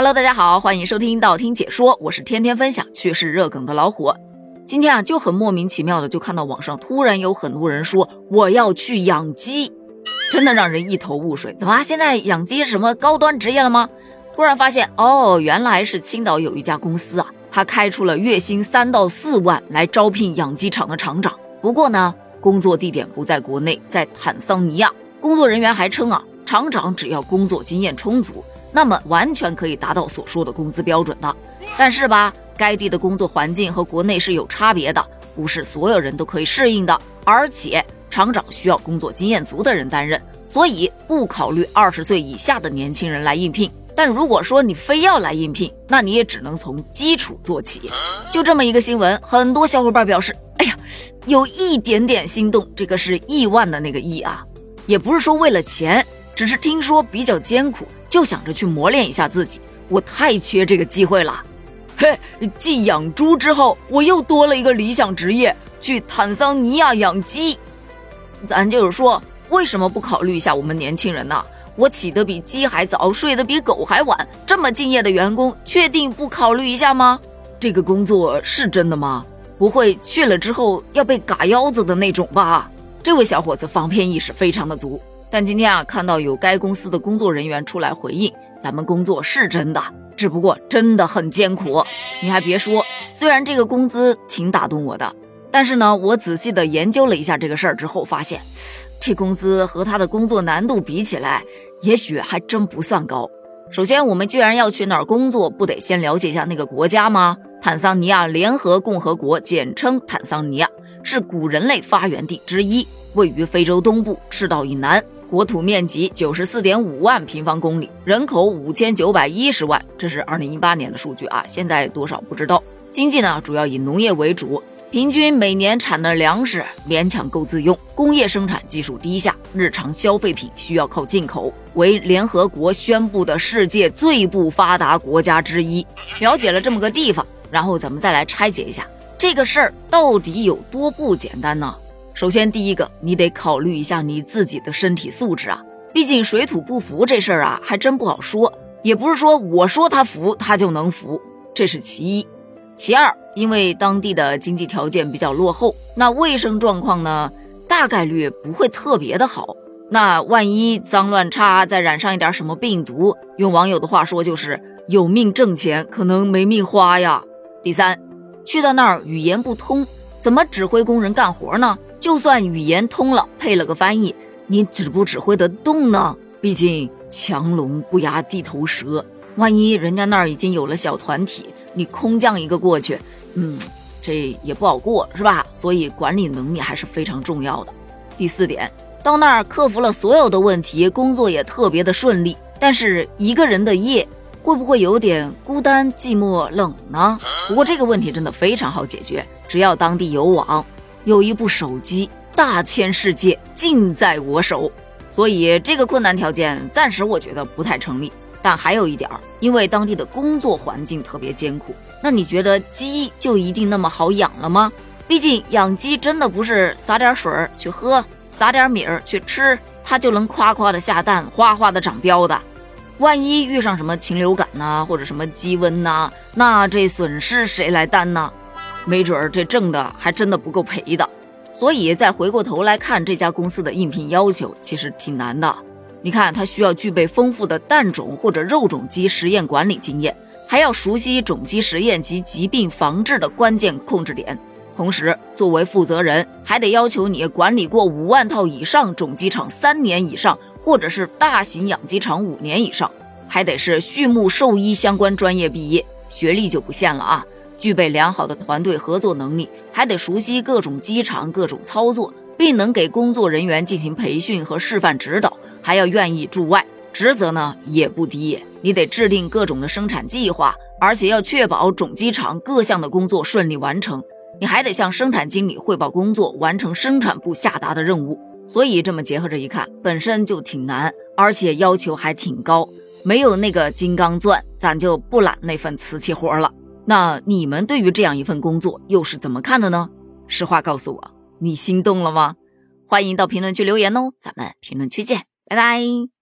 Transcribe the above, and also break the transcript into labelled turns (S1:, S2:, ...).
S1: Hello，大家好，欢迎收听道听解说，我是天天分享趣事热梗的老虎。今天啊，就很莫名其妙的就看到网上突然有很多人说我要去养鸡，真的让人一头雾水。怎么现在养鸡什么高端职业了吗？突然发现哦，原来是青岛有一家公司啊，他开出了月薪三到四万来招聘养鸡场的厂长。不过呢，工作地点不在国内，在坦桑尼亚。工作人员还称啊，厂长只要工作经验充足。那么完全可以达到所说的工资标准的，但是吧，该地的工作环境和国内是有差别的，不是所有人都可以适应的，而且厂长需要工作经验足的人担任，所以不考虑二十岁以下的年轻人来应聘。但如果说你非要来应聘，那你也只能从基础做起。就这么一个新闻，很多小伙伴表示，哎呀，有一点点心动。这个是亿万的那个亿啊，也不是说为了钱，只是听说比较艰苦。就想着去磨练一下自己，我太缺这个机会了。嘿，继养猪之后，我又多了一个理想职业，去坦桑尼亚养鸡。咱就是说，为什么不考虑一下我们年轻人呢？我起得比鸡还早，睡得比狗还晚，这么敬业的员工，确定不考虑一下吗？这个工作是真的吗？不会去了之后要被嘎腰子的那种吧？这位小伙子防骗意识非常的足。但今天啊，看到有该公司的工作人员出来回应，咱们工作是真的，只不过真的很艰苦。你还别说，虽然这个工资挺打动我的，但是呢，我仔细的研究了一下这个事儿之后，发现这工资和他的工作难度比起来，也许还真不算高。首先，我们既然要去那儿工作，不得先了解一下那个国家吗？坦桑尼亚联合共和国，简称坦桑尼亚，是古人类发源地之一，位于非洲东部赤道以南。国土面积九十四点五万平方公里，人口五千九百一十万，这是二零一八年的数据啊，现在多少不知道。经济呢，主要以农业为主，平均每年产的粮食勉强够自用，工业生产技术低下，日常消费品需要靠进口，为联合国宣布的世界最不发达国家之一。了解了这么个地方，然后咱们再来拆解一下这个事儿到底有多不简单呢？首先，第一个，你得考虑一下你自己的身体素质啊，毕竟水土不服这事儿啊，还真不好说。也不是说我说他服他就能服，这是其一。其二，因为当地的经济条件比较落后，那卫生状况呢，大概率不会特别的好。那万一脏乱差，再染上一点什么病毒，用网友的话说就是有命挣钱，可能没命花呀。第三，去到那儿语言不通，怎么指挥工人干活呢？就算语言通了，配了个翻译，你指不指挥得动呢？毕竟强龙不压地头蛇，万一人家那儿已经有了小团体，你空降一个过去，嗯，这也不好过，是吧？所以管理能力还是非常重要的。第四点，到那儿克服了所有的问题，工作也特别的顺利，但是一个人的夜会不会有点孤单、寂寞、冷呢？不过这个问题真的非常好解决，只要当地有网。有一部手机，大千世界尽在我手，所以这个困难条件暂时我觉得不太成立。但还有一点儿，因为当地的工作环境特别艰苦，那你觉得鸡就一定那么好养了吗？毕竟养鸡真的不是撒点水儿去喝，撒点米儿去吃，它就能夸夸的下蛋，哗哗的长膘的。万一遇上什么禽流感呐，或者什么鸡瘟呐，那这损失谁来担呢？没准儿这挣的还真的不够赔的，所以再回过头来看这家公司的应聘要求，其实挺难的。你看，他需要具备丰富的蛋种或者肉种鸡实验管理经验，还要熟悉种鸡实验及疾病防治的关键控制点。同时，作为负责人，还得要求你管理过五万套以上种鸡场三年以上，或者是大型养鸡场五年以上，还得是畜牧兽医相关专业毕业，学历就不限了啊。具备良好的团队合作能力，还得熟悉各种机场各种操作，并能给工作人员进行培训和示范指导，还要愿意驻外。职责呢也不低，你得制定各种的生产计划，而且要确保种机场各项的工作顺利完成。你还得向生产经理汇报工作，完成生产部下达的任务。所以这么结合着一看，本身就挺难，而且要求还挺高。没有那个金刚钻，咱就不揽那份瓷器活了。那你们对于这样一份工作又是怎么看的呢？实话告诉我，你心动了吗？欢迎到评论区留言哦，咱们评论区见，拜拜。